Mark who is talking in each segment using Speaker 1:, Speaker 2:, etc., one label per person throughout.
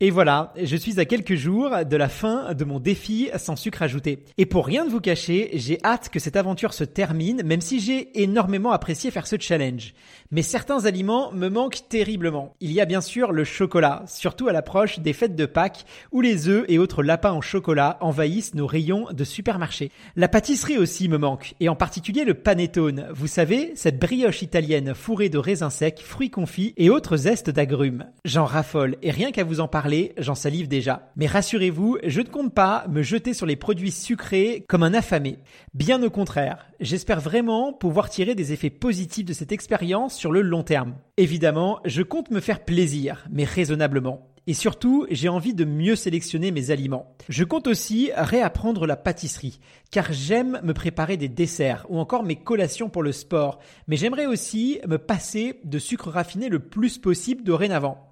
Speaker 1: Et voilà, je suis à quelques jours de la fin de mon défi sans sucre ajouté. Et pour rien de vous cacher, j'ai hâte que cette aventure se termine, même si j'ai énormément apprécié faire ce challenge. Mais certains aliments me manquent terriblement. Il y a bien sûr le chocolat, surtout à l'approche des fêtes de Pâques, où les œufs et autres lapins en chocolat envahissent nos rayons de supermarché. La pâtisserie aussi me manque, et en particulier le panettone. Vous savez, cette brioche italienne fourrée de raisins secs, fruits confits et autres zestes d'agrumes. J'en raffole, et rien qu'à vous en parler, j'en salive déjà. Mais rassurez-vous, je ne compte pas me jeter sur les produits sucrés comme un affamé. Bien au contraire, j'espère vraiment pouvoir tirer des effets positifs de cette expérience sur le long terme. Évidemment, je compte me faire plaisir, mais raisonnablement. Et surtout, j'ai envie de mieux sélectionner mes aliments. Je compte aussi réapprendre la pâtisserie, car j'aime me préparer des desserts ou encore mes collations pour le sport. Mais j'aimerais aussi me passer de sucre raffiné le plus possible dorénavant.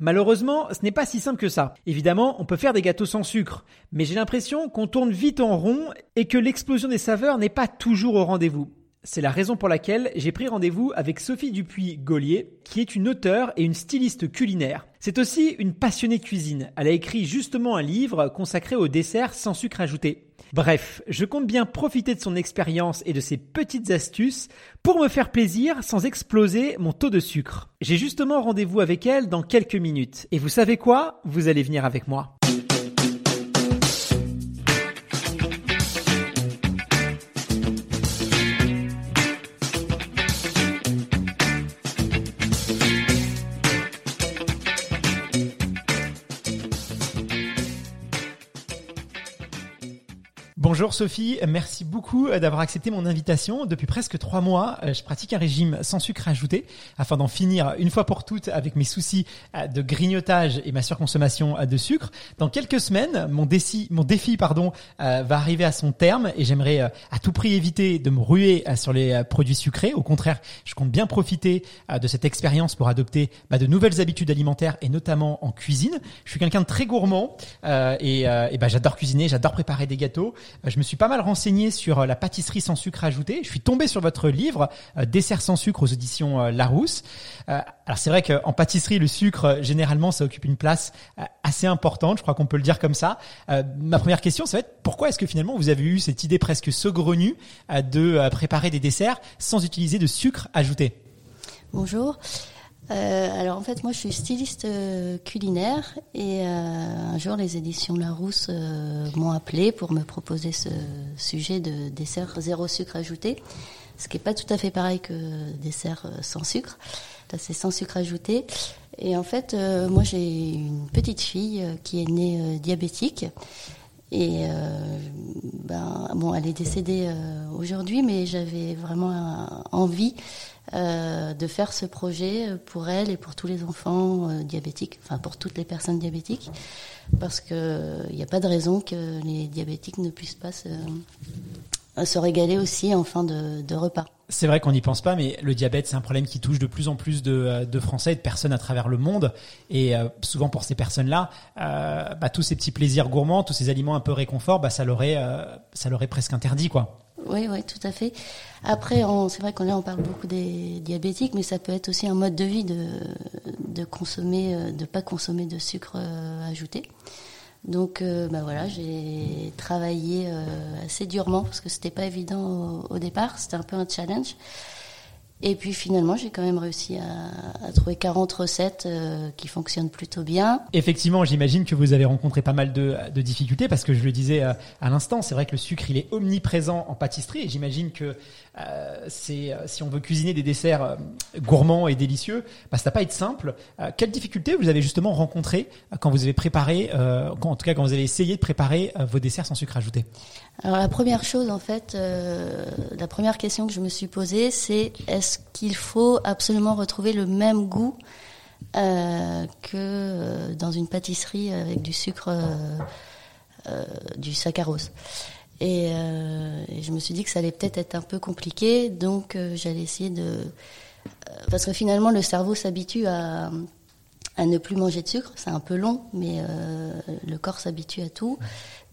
Speaker 1: Malheureusement, ce n'est pas si simple que ça. Évidemment, on peut faire des gâteaux sans sucre, mais j'ai l'impression qu'on tourne vite en rond et que l'explosion des saveurs n'est pas toujours au rendez-vous. C'est la raison pour laquelle j'ai pris rendez-vous avec Sophie Dupuis-Gaulier, qui est une auteure et une styliste culinaire. C'est aussi une passionnée de cuisine. Elle a écrit justement un livre consacré aux desserts sans sucre ajouté. Bref, je compte bien profiter de son expérience et de ses petites astuces pour me faire plaisir sans exploser mon taux de sucre. J'ai justement rendez-vous avec elle dans quelques minutes. Et vous savez quoi? Vous allez venir avec moi. Bonjour Sophie, merci beaucoup d'avoir accepté mon invitation. Depuis presque trois mois, euh, je pratique un régime sans sucre ajouté afin d'en finir une fois pour toutes avec mes soucis euh, de grignotage et ma surconsommation euh, de sucre. Dans quelques semaines, mon défi, pardon, va arriver à son terme et j'aimerais à tout prix éviter de me ruer sur les produits sucrés. Au contraire, je compte bien profiter de cette expérience pour adopter bah, de nouvelles habitudes alimentaires et notamment en cuisine. Je suis quelqu'un de très gourmand et, et bah, j'adore cuisiner, j'adore préparer des gâteaux. Euh, je me suis pas mal renseigné sur euh, la pâtisserie sans sucre ajouté. Je suis tombé sur votre livre euh, Dessert sans sucre aux éditions Larousse. Alors c'est vrai qu'en pâtisserie, le sucre généralement ça occupe une place assez importante. Je crois qu'on peut le dire comme ça. Ma première question, ça va être pourquoi est-ce que finalement vous avez eu cette idée presque saugrenue de préparer des desserts sans utiliser de sucre ajouté?
Speaker 2: Bonjour. Euh, alors en fait, moi je suis styliste euh, culinaire et euh, un jour les éditions Larousse m'ont appelé pour me proposer ce sujet de dessert zéro sucre ajouté, ce qui est pas tout à fait pareil que dessert sans sucre. C'est sans sucre ajouté. Et en fait, moi j'ai une petite fille qui est née diabétique. Et ben, elle est décédée aujourd'hui, mais j'avais vraiment envie euh, de faire ce projet pour elle et pour tous les enfants euh, diabétiques, enfin pour toutes les personnes diabétiques, parce qu'il n'y a pas de raison que les diabétiques ne puissent pas se, régaler aussi en fin de, repas.
Speaker 1: C'est vrai qu'on n'y pense pas, mais le diabète, c'est un problème qui touche de plus en plus de, euh, Français et de personnes à travers le monde. Et souvent pour ces personnes-là, euh, bah, tous ces petits plaisirs gourmands, tous ces aliments un peu réconfort, bah, ça leur est, ça leur est presque interdit, quoi.
Speaker 2: Oui, oui, tout à fait. Après, c'est vrai qu'on là, on parle beaucoup des diabétiques, mais ça peut être aussi un mode de vie de, de consommer, euh, de pas consommer de sucre euh, ajouté. Donc, euh, bah voilà, j'ai travaillé assez durement parce que c'était pas évident au, départ. C'était un peu un challenge. Et puis finalement, j'ai quand même réussi à, à trouver 40 recettes euh, qui fonctionnent plutôt bien.
Speaker 1: Effectivement, j'imagine que vous avez rencontré pas mal de, de difficultés parce que je le disais euh, à l'instant, c'est vrai que le sucre il est omniprésent en pâtisserie et j'imagine que euh, c'est si on veut cuisiner des desserts gourmands et délicieux, bah, ça va pas être simple. Euh, quelles difficultés vous avez justement rencontrées quand vous avez préparé, quand, en tout cas quand vous avez essayé de préparer vos desserts sans sucre ajouté?
Speaker 2: Alors la première chose, en fait, la première question que je me suis posée, c'est est-ce qu'il faut absolument retrouver le même goût euh, que euh, dans une pâtisserie avec du sucre, euh, du saccharose? Et, je me suis dit que ça allait peut-être être un peu compliqué, donc j'allais essayer de... parce que finalement, le cerveau s'habitue à, à ne plus manger de sucre. C'est un peu long, mais le corps s'habitue à tout.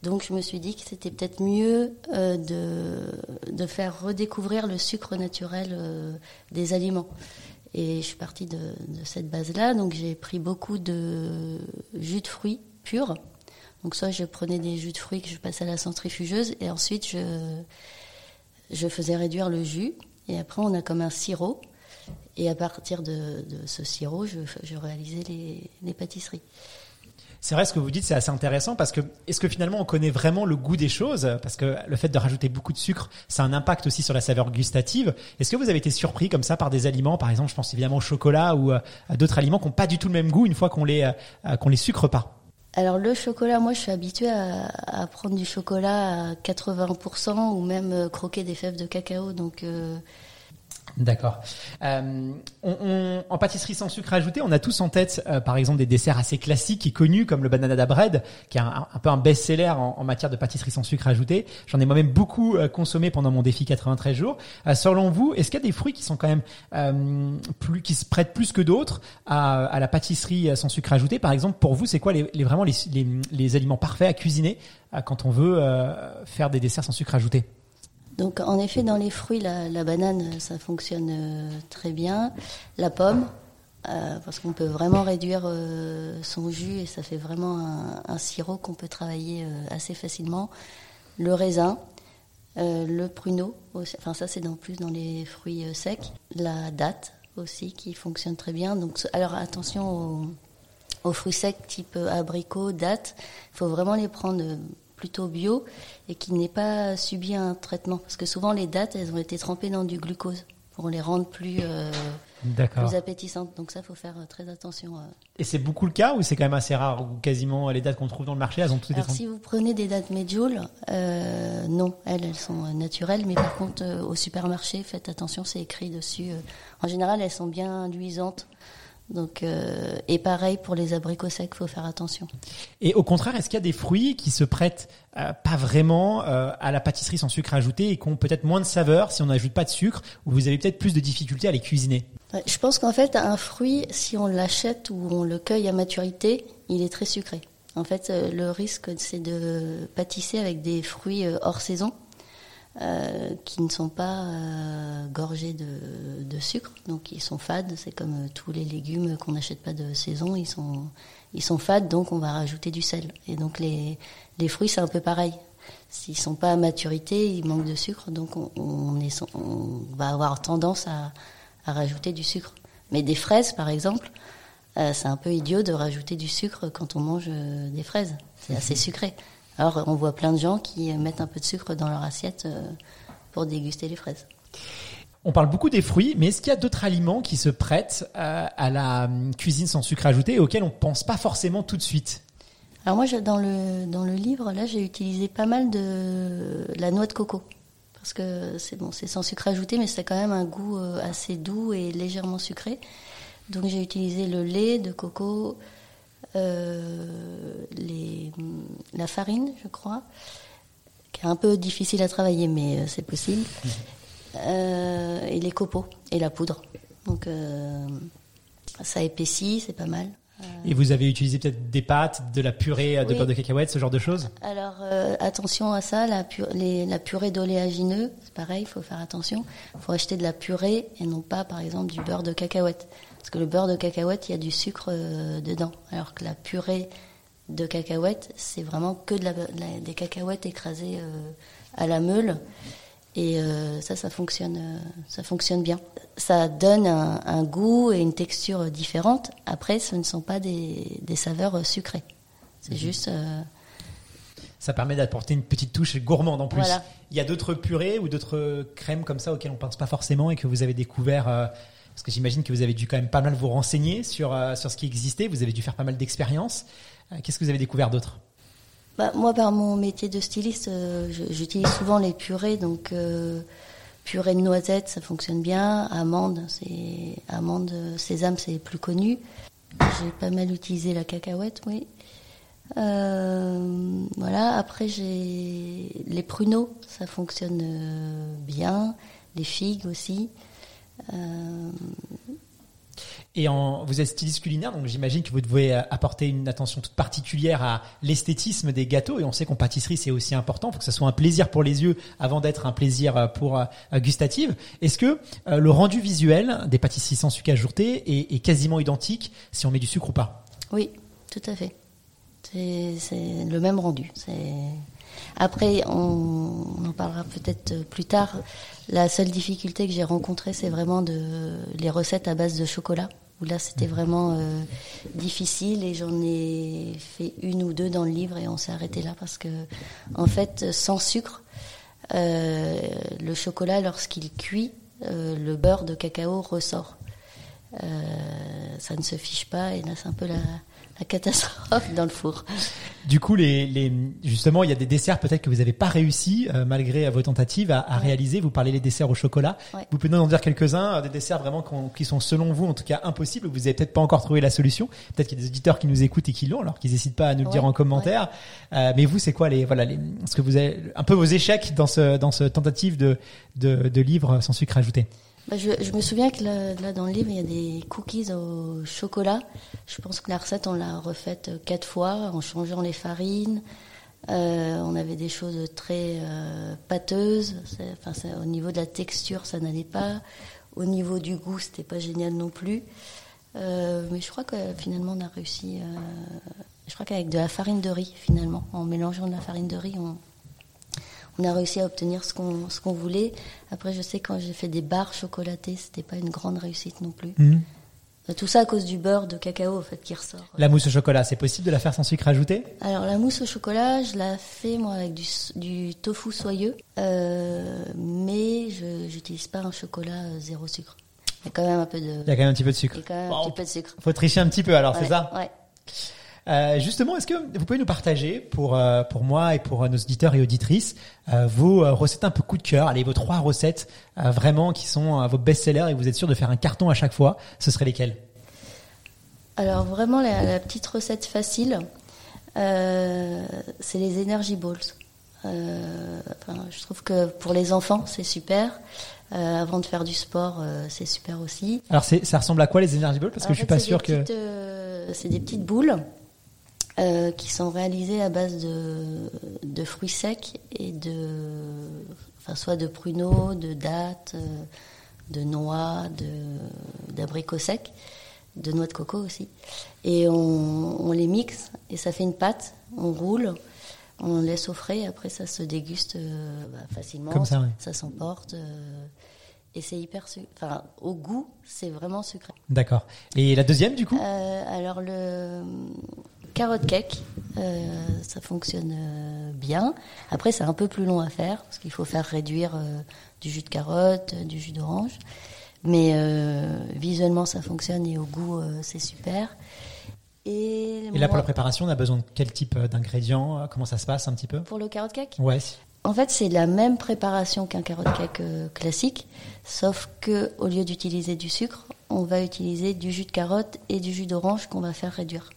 Speaker 2: Donc je me suis dit que c'était peut-être mieux euh, de, de faire redécouvrir le sucre naturel euh, des aliments. Et je suis partie de, cette base-là. Donc j'ai pris beaucoup de jus de fruits purs. Donc soit je prenais des jus de fruits que je passais à la centrifugeuse et ensuite je, je faisais réduire le jus. Et après on a comme un sirop. Et à partir de, de ce sirop, je, je réalisais les, les pâtisseries.
Speaker 1: C'est vrai ce que vous dites, c'est assez intéressant parce que est-ce que finalement on connaît vraiment le goût des choses? Parce que le fait de rajouter beaucoup de sucre, ça a un impact aussi sur la saveur gustative. Est-ce que vous avez été surpris comme ça par des aliments, par exemple, je pense évidemment au chocolat ou euh, à d'autres aliments qui n'ont pas du tout le même goût une fois qu'on les euh, qu'on les sucre pas
Speaker 2: Alors le chocolat, moi je suis habituée à, prendre du chocolat à 80% ou même euh, croquer des fèves de cacao. Donc euh,
Speaker 1: D'accord. Euh, on, on- en pâtisserie sans sucre ajouté, on a tous en tête, euh, par exemple, des desserts assez classiques et connus comme le banana bread, qui est un, peu un best-seller en, en matière de pâtisserie sans sucre ajouté. J'en ai moi-même beaucoup euh, consommé pendant mon défi 93 jours. Euh, selon vous, est-ce qu'il y a des fruits qui sont quand même euh, plus, qui se prêtent plus que d'autres à, à la pâtisserie euh, sans sucre ajouté Par exemple, pour vous, c'est quoi les, les- vraiment les, les- les aliments parfaits à cuisiner quand on veut faire des desserts sans sucre ajouté
Speaker 2: Donc en effet, dans les fruits, la, banane, ça fonctionne euh, très bien. La pomme, euh, parce qu'on peut vraiment réduire euh, son jus et ça fait vraiment un, sirop qu'on peut travailler assez facilement. Le raisin, le pruneau, enfin ça c'est dans plus dans les fruits secs. La date aussi qui fonctionne très bien. Donc alors attention aux, aux fruits secs type abricot, date. Il faut vraiment les prendre plutôt bio et qui n'aient pas subi un traitement. Parce que souvent, les dates, elles ont été trempées dans du glucose pour les rendre plus, euh, plus appétissantes. Donc ça, il faut faire euh, très attention. euh.
Speaker 1: Et c'est beaucoup le cas ou c'est quand même assez rare ou quasiment les dates qu'on trouve dans le marché, elles ont toutes été
Speaker 2: Alors si vous prenez des dates medjool, euh, non, elles, elles sont naturelles. Mais par contre, euh, au supermarché, faites attention, c'est écrit dessus. en général, elles sont bien luisantes. Donc, euh, et pareil pour les abricots secs, faut faire attention.
Speaker 1: Et au contraire, est-ce qu'il y a des fruits qui se prêtent euh, pas vraiment euh, à la pâtisserie sans sucre ajouté et qui ont peut-être moins de saveur si on n'ajoute pas de sucre ou vous avez peut-être plus de difficultés à les cuisiner?
Speaker 2: Je pense qu'en fait, un fruit, si on l'achète ou on le cueille à maturité, il est très sucré. En fait, le risque, c'est de pâtisser avec des fruits hors saison euh, qui ne sont pas euh, gorgés de, de sucre, donc ils sont fades. C'est comme euh, tous les légumes qu'on n'achète pas de saison, ils sont, ils sont fades, donc on va rajouter du sel. Et donc les, les fruits, c'est un peu pareil. S'ils sont pas à maturité, ils manquent de sucre, donc on, on, est, on va avoir tendance à, à rajouter du sucre. Mais des fraises, par exemple, euh, c'est un peu idiot de rajouter du sucre quand on mange des fraises. C'est assez sucré. Alors, on voit plein de gens qui mettent un peu de sucre dans leur assiette euh, pour déguster les fraises.
Speaker 1: On parle beaucoup des fruits, mais est-ce qu'il y a d'autres aliments qui se prêtent euh, à la hum, cuisine sans sucre ajouté et auxquels on pense pas forcément tout de suite?
Speaker 2: Alors moi, dans le, dans le livre, là, j'ai utilisé pas mal de la noix de coco. Parce que c'est bon, c'est sans sucre ajouté, mais c'est quand même un goût euh, assez doux et légèrement sucré. Donc j'ai utilisé le lait de coco, les, la farine, je crois, qui est un peu difficile à travailler, mais euh, c'est possible. Euh, et les copeaux et la poudre. Donc euh, ça épaissit, c'est pas mal.
Speaker 1: Et vous avez utilisé peut-être des pâtes, de la purée euh, de
Speaker 2: Oui.
Speaker 1: beurre de cacahuète, ce genre de choses?
Speaker 2: Alors euh, attention à ça, la, pu- les- la purée d'oléagineux, c'est pareil, il faut faire attention. Il faut acheter de la purée et non pas par exemple du beurre de cacahuète. Parce que le beurre de cacahuète, il y a du sucre euh, dedans. Alors que la purée de cacahuète, c'est vraiment que de la, de la- des cacahuètes écrasées euh, à la meule. Et euh, ça, ça fonctionne, euh, ça fonctionne bien. ça donne un, un goût et une texture différente. Après, ce ne sont pas des, des saveurs sucrées. C'est juste. euh,
Speaker 1: Ça permet d'apporter une petite touche gourmande en plus.
Speaker 2: Voilà.
Speaker 1: Il y a d'autres purées ou d'autres crèmes comme ça auxquelles on pense pas forcément et que vous avez découvert parce que j'imagine que vous avez dû quand même pas mal vous renseigner sur euh, sur ce qui existait. Vous avez dû faire pas mal d'expériences. Euh, Qu'est-ce que vous avez découvert d'autre
Speaker 2: Bah, moi, par mon métier de styliste, euh, j'utilise souvent les purées. Donc, purée de noisettes, ça fonctionne bien. Amandes, c'est sésame, c'est plus connu. J'ai pas mal utilisé la cacahuète, oui. Voilà. Après, j'ai les pruneaux, ça fonctionne bien. Les figues aussi. Euh,
Speaker 1: Et en, vous êtes styliste culinaire, donc j'imagine que vous devez euh, apporter une attention toute particulière à l'esthétisme des gâteaux. Et on sait qu'en pâtisserie, c'est aussi important. Il faut que ça soit un plaisir pour les yeux avant d'être un plaisir euh, pour gustative. Est-ce que le rendu visuel des pâtisseries sans sucre ajouté est, est quasiment identique si on met du sucre ou pas?
Speaker 2: Oui, tout à fait. C'est le même rendu. C'est après, on, en parlera peut-être plus tard. La seule difficulté que j'ai rencontrée, c'est vraiment les recettes à base de chocolat. Où là, c'était vraiment euh, difficile et j'en ai fait une ou deux dans le livre et on s'est arrêté là parce que, en fait, sans sucre, euh, le chocolat, lorsqu'il cuit, euh, le beurre de cacao ressort. Ça ne se fiche pas et là c'est un peu la, la catastrophe dans le four.
Speaker 1: Du coup, les, les, justement, il y a des desserts peut-être que vous n'avez pas réussi, euh, malgré vos tentatives, à, à
Speaker 2: Ouais.
Speaker 1: réaliser. Vous parlez des desserts au chocolat.
Speaker 2: Ouais.
Speaker 1: Vous pouvez nous en dire quelques-uns, euh, des desserts vraiment qu'on- qui sont selon vous, en tout cas, impossibles. Vous n'avez peut-être pas encore trouvé la solution. Peut-être qu'il y a des auditeurs qui nous écoutent et qui l'ont, alors qu'ils n'hésitent pas à nous le dire en commentaire. Euh, mais vous, c'est quoi les, voilà, les, ce que vous avez, un peu vos échecs dans ce, dans ce tentative de, de, de livre sans sucre ajouté?
Speaker 2: Bah, je, me souviens que là, dans le livre il y a des cookies au chocolat. Je pense que la recette on l'a refaite quatre fois en changeant les farines. Euh, on avait des choses très euh, pâteuses. Enfin, au niveau de la texture, ça n'allait pas. Au niveau du goût, c'était pas génial non plus. Euh, mais je crois que finalement on a réussi. je crois qu'avec de la farine de riz, finalement, en mélangeant de la farine de riz, on, on a réussi à obtenir ce qu'on ce qu'on voulait. Après, je sais quand j'ai fait des barres chocolatées, c'était pas une grande réussite non plus. Euh, Tout ça à cause du beurre de cacao en fait qui ressort.
Speaker 1: La mousse au chocolat, c'est possible de la faire sans sucre ajouté?
Speaker 2: Alors la mousse au chocolat, je la fais moi avec du, tofu soyeux, euh, mais je j'utilise pas un chocolat euh, zéro sucre. Il y a quand même un peu de,
Speaker 1: Il y a quand même un petit peu de sucre.
Speaker 2: il y a quand même un petit peu de sucre.
Speaker 1: faut tricher un petit peu alors, c'est ça?
Speaker 2: Ouais.
Speaker 1: Euh, justement, est-ce que vous pouvez nous partager pour euh, pour moi et pour euh, nos auditeurs et auditrices euh, vos recettes un peu coup de cœur, allez vos trois recettes vraiment qui sont vos best-sellers et vous êtes sûr de faire un carton à chaque fois, ce seraient lesquelles?
Speaker 2: Alors vraiment la, la petite recette facile, c'est les energy balls. Enfin, je trouve que pour les enfants c'est super. Euh, avant de faire du sport, euh, c'est super aussi.
Speaker 1: Alors ça ressemble à quoi les energy balls? Parce que
Speaker 2: En
Speaker 1: je suis
Speaker 2: fait,
Speaker 1: pas sûr que
Speaker 2: euh, c'est des petites boules euh, qui sont réalisées à base de, de fruits secs et de, enfin, soit de pruneaux, de dattes, euh, de noix, d'abricots secs, de noix de coco aussi. Et on, on les mixe et ça fait une pâte. On roule, on laisse au frais. Après, ça se déguste euh, bah, facilement.
Speaker 1: Comme ça, ouais.
Speaker 2: Ça s'emporte. euh, et c'est hyper sucré. Enfin, au goût, c'est vraiment sucré.
Speaker 1: D'accord. Et la deuxième du coup?
Speaker 2: Alors le carotte cake, euh, ça fonctionne euh, bien. Après, c'est un peu plus long à faire parce qu'il faut faire réduire euh, du jus de carotte, du jus d'orange. Mais visuellement, ça fonctionne et au goût, c'est super. Et,
Speaker 1: Et là pour la préparation, on a besoin de quel type d'ingrédients? Comment ça se passe un petit peu?
Speaker 2: Pour le carotte cake,
Speaker 1: Ouais.
Speaker 2: en fait, c'est la même préparation qu'un carotte cake classique, sauf que au lieu d'utiliser du sucre, on va utiliser du jus de carotte et du jus d'orange qu'on va faire réduire.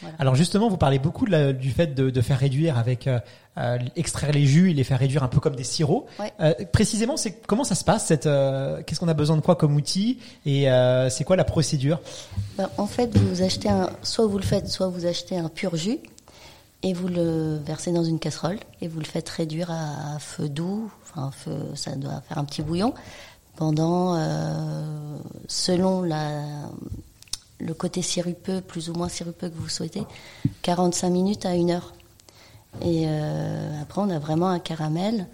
Speaker 2: Voilà.
Speaker 1: Alors justement, vous parlez beaucoup de la- du fait de, de faire réduire avec euh, euh, extraire les jus et les faire réduire un peu comme des sirops.
Speaker 2: Ouais.
Speaker 1: Euh, précisément, c'est comment ça se passe cette euh, Qu'est-ce qu'on a besoin de quoi comme outil et c'est quoi la procédure?
Speaker 2: Ben, en fait, vous achetez un, soit vous le faites, soit vous achetez un pur jus et vous le versez dans une casserole et vous le faites réduire à, feu doux. Enfin, feu, ça doit faire un petit bouillon pendant, selon la, le côté sirupeux, plus ou moins sirupeux que vous souhaitez, 45 minutes à une heure. Et euh, après, on a vraiment un caramel.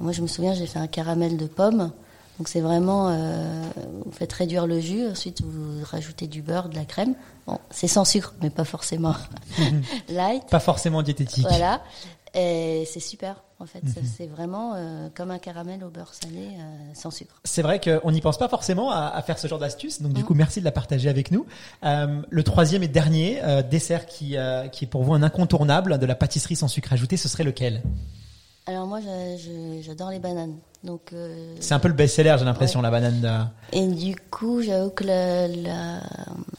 Speaker 2: Moi, je me souviens, j'ai fait un caramel de pomme. Donc c'est vraiment, euh, vous faites réduire le jus, ensuite vous rajoutez du beurre, de la crème. Bon, c'est sans sucre, mais pas forcément light.
Speaker 1: Pas forcément diététique.
Speaker 2: Voilà. Et c'est super, en fait.
Speaker 1: Mhm.
Speaker 2: C'est vraiment euh, comme un caramel au beurre salé euh, sans sucre.
Speaker 1: C'est vrai qu'on n'y pense pas forcément à, à faire ce genre d'astuce, donc du
Speaker 2: Mhm.
Speaker 1: coup merci de la partager avec nous. Euh, le troisième et dernier dessert qui, qui est pour vous un incontournable de la pâtisserie sans sucre ajouté, ce serait lequel?
Speaker 2: Alors moi, j'adore les bananes. Donc,
Speaker 1: C'est un peu le best-seller, j'ai l'impression, la banane. de-
Speaker 2: et du coup, j'avoue que la, la,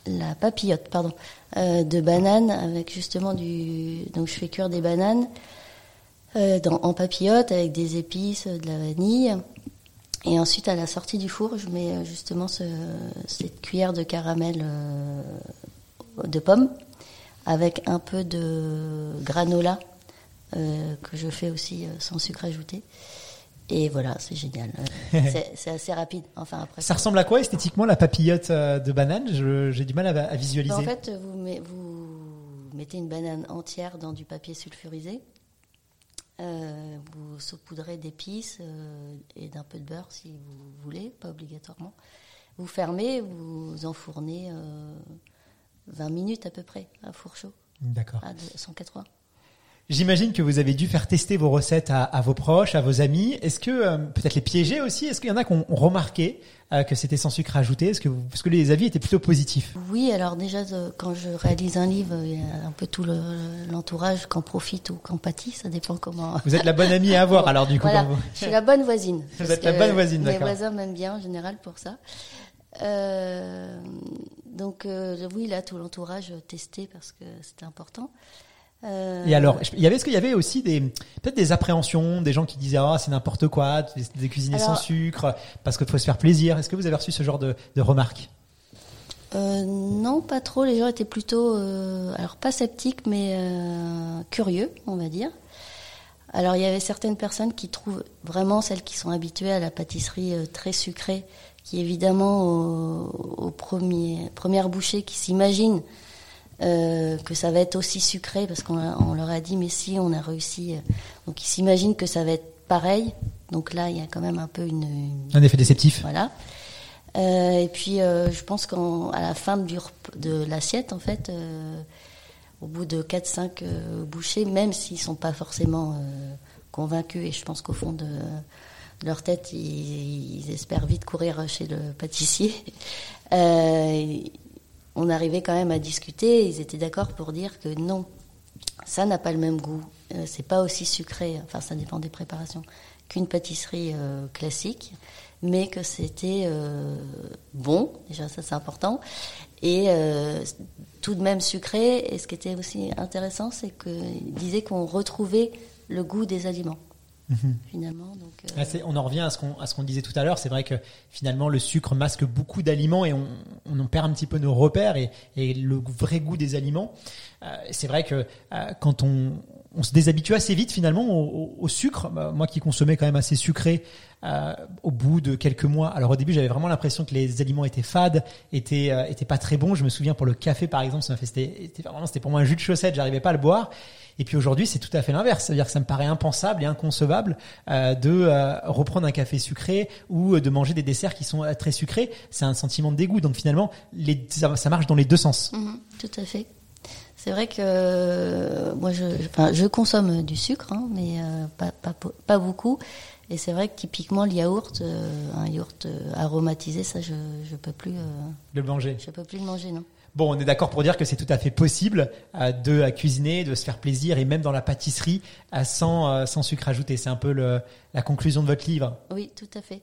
Speaker 2: la papillote, pardon, de banane avec justement du. Donc, je fais cuire des bananes dans, en papillote avec des épices, de la vanille. Et ensuite, à la sortie du four, je mets euh, justement ce, cette cuillère de caramel euh, de pomme avec un peu de granola euh, que je fais aussi euh, sans sucre ajouté. Et voilà, c'est génial. Euh, c'est assez rapide. Enfin, après.
Speaker 1: Ça ressemble à quoi esthétiquement la papillote euh, de banane? J'ai du mal à, à visualiser.
Speaker 2: En fait, vous, met- vous mettez une banane entière dans du papier sulfurisé. Euh, vous saupoudrez d'épices euh, et d'un peu de beurre si vous voulez, pas obligatoirement. Vous fermez, vous enfournez euh, 20 minutes à peu près à four chaud,
Speaker 1: D'accord.
Speaker 2: à 180.
Speaker 1: J'imagine que vous avez dû faire tester vos recettes à, à vos proches, à vos amis. Est-ce que euh, peut-être les piéger aussi? Est-ce qu'il y en a qui ont remarqué euh, que c'était sans sucre ajouté? Est-ce que, vous- parce que les avis étaient plutôt positifs?
Speaker 2: Oui, alors déjà, euh, quand je réalise un livre, il y a un peu tout le- l'entourage qu'en profite ou qu'en pâtit, ça dépend comment.
Speaker 1: Vous êtes la bonne amie à avoir alors du coup.
Speaker 2: Voilà, je suis la bonne voisine.
Speaker 1: Vous êtes la bonne voisine,
Speaker 2: Mes
Speaker 1: d'accord.
Speaker 2: voisins m'aiment bien en général pour ça. Donc oui, là, tout l'entourage testé parce que c'était important. Euh,
Speaker 1: Et alors, il y avait, est-ce qu'il y avait aussi des peut-être des appréhensions, des gens qui disaient ah c'est n'importe quoi, des, des cuisiner sans sucre parce qu'il faut se faire plaisir. Est-ce que vous avez reçu ce genre de, de remarques?
Speaker 2: Euh, non, pas trop. Les gens étaient plutôt, euh, alors pas sceptiques, mais euh, curieux, on va dire. Alors il y avait certaines personnes qui trouvent vraiment celles qui sont habituées à la pâtisserie très sucrée, qui évidemment au, au premier première bouchée qui s'imaginent euh, que ça va être aussi sucré parce qu'on leur a dit mais si on a réussi, euh, donc ils s'imaginent que ça va être pareil. Donc là il y a quand même un peu une, une-
Speaker 1: Un effet déceptif.
Speaker 2: voilà. Euh, et puis, euh, je pense qu'à la fin du, de l'assiette, en fait, au bout de 4-5 euh, bouchées, même s'ils sont pas forcément convaincus, et je pense qu'au fond de, de leur tête, ils, ils espèrent vite courir chez le pâtissier, euh, on arrivait quand même à discuter. Ils étaient d'accord pour dire que non, ça n'a pas le même goût. Euh, c'est pas aussi sucré, enfin ça dépend des préparations, qu'une pâtisserie euh, classique, mais que c'était euh, bon, déjà ça c'est important, et tout de même sucré. Et ce qui était aussi intéressant, c'est qu'ils disaient qu'on retrouvait le goût des aliments, finalement. Donc, euh,
Speaker 1: Ah, on en revient à ce qu'on disait tout à l'heure. C'est vrai que finalement le sucre masque beaucoup d'aliments et on, on en perd un petit peu nos repères et, et le vrai goût des aliments. Euh, c'est vrai que euh, quand on, se déshabitue assez vite finalement au, sucre, bah, moi qui consommais quand même assez sucré, euh, au bout de quelques mois. Alors au début j'avais vraiment l'impression que les aliments étaient fades, étaient étaient pas très bons. Je me souviens pour le café par exemple, c'était vraiment c'était pour moi un jus de chaussette. J'arrivais pas à le boire. Et puis aujourd'hui, c'est tout à fait l'inverse. C'est-à-dire que ça me paraît impensable et inconcevable de reprendre un café sucré ou de manger des desserts qui sont très sucrés. C'est un sentiment de dégoût. Donc finalement, ça, marche dans les deux sens.
Speaker 2: Mhm, tout à fait. C'est vrai que euh, moi, je, enfin, je consomme du sucre, hein, mais euh, pas, pas, pas beaucoup. Et c'est vrai que typiquement le yaourt, euh, un yaourt euh, aromatisé, ça, je je peux plus, euh,
Speaker 1: le manger.
Speaker 2: je peux plus le manger, non.
Speaker 1: Bon, on est d'accord pour dire que c'est tout à fait possible euh, de euh, cuisiner, de se faire plaisir et même dans la pâtisserie euh, sans, euh, sans sucre ajouté. C'est un peu le, la conclusion de votre livre.
Speaker 2: Oui, tout à fait.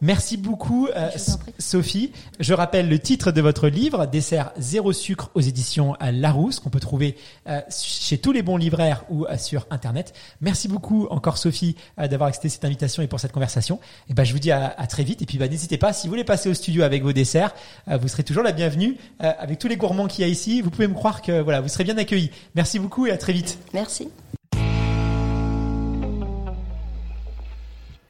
Speaker 1: Merci beaucoup, euh. Sophie. Je rappelle le titre de votre livre, Dessert zéro sucre aux éditions à Larousse, qu'on peut trouver euh, chez tous les bons livraires ou euh, sur Internet. Merci beaucoup encore, Sophie, euh, d'avoir accepté cette invitation et pour cette conversation. Et ben, je vous dis à, à très vite. Et puis, bah, n'hésitez pas, si vous voulez passer au studio avec vos desserts, euh, vous serez toujours la bienvenue. Euh, avec tous les gourmands qu'il y a ici, vous pouvez me croire que voilà, vous serez bien accueillis. Merci beaucoup et à très vite.
Speaker 2: Merci.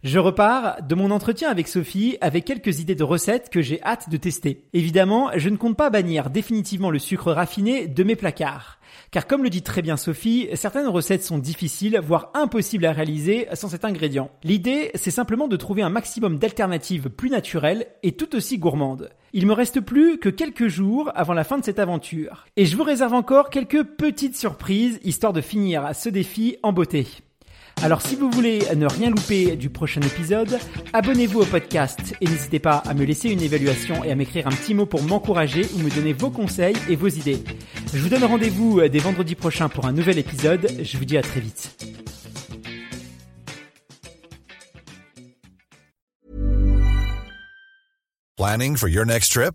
Speaker 1: Je repars de mon entretien avec Sophie avec quelques idées de recettes que j'ai hâte de tester. Évidemment, je ne compte pas bannir définitivement le sucre raffiné de mes placards. Car comme le dit très bien Sophie, certaines recettes sont difficiles, voire impossibles à réaliser sans cet ingrédient. L'idée, c'est simplement de trouver un maximum d'alternatives plus naturelles et tout aussi gourmandes. Il me reste plus que quelques jours avant la fin de cette aventure. Et je vous réserve encore quelques petites surprises histoire de finir ce défi en beauté. Alors si vous voulez ne rien louper du prochain épisode, abonnez-vous au podcast et n'hésitez pas à me laisser une évaluation et à m'écrire un petit mot pour m'encourager ou me donner vos conseils et vos idées. Je vous donne rendez-vous dès vendredi prochain pour un nouvel épisode. Je vous dis à très vite.
Speaker 3: Planning for your next trip?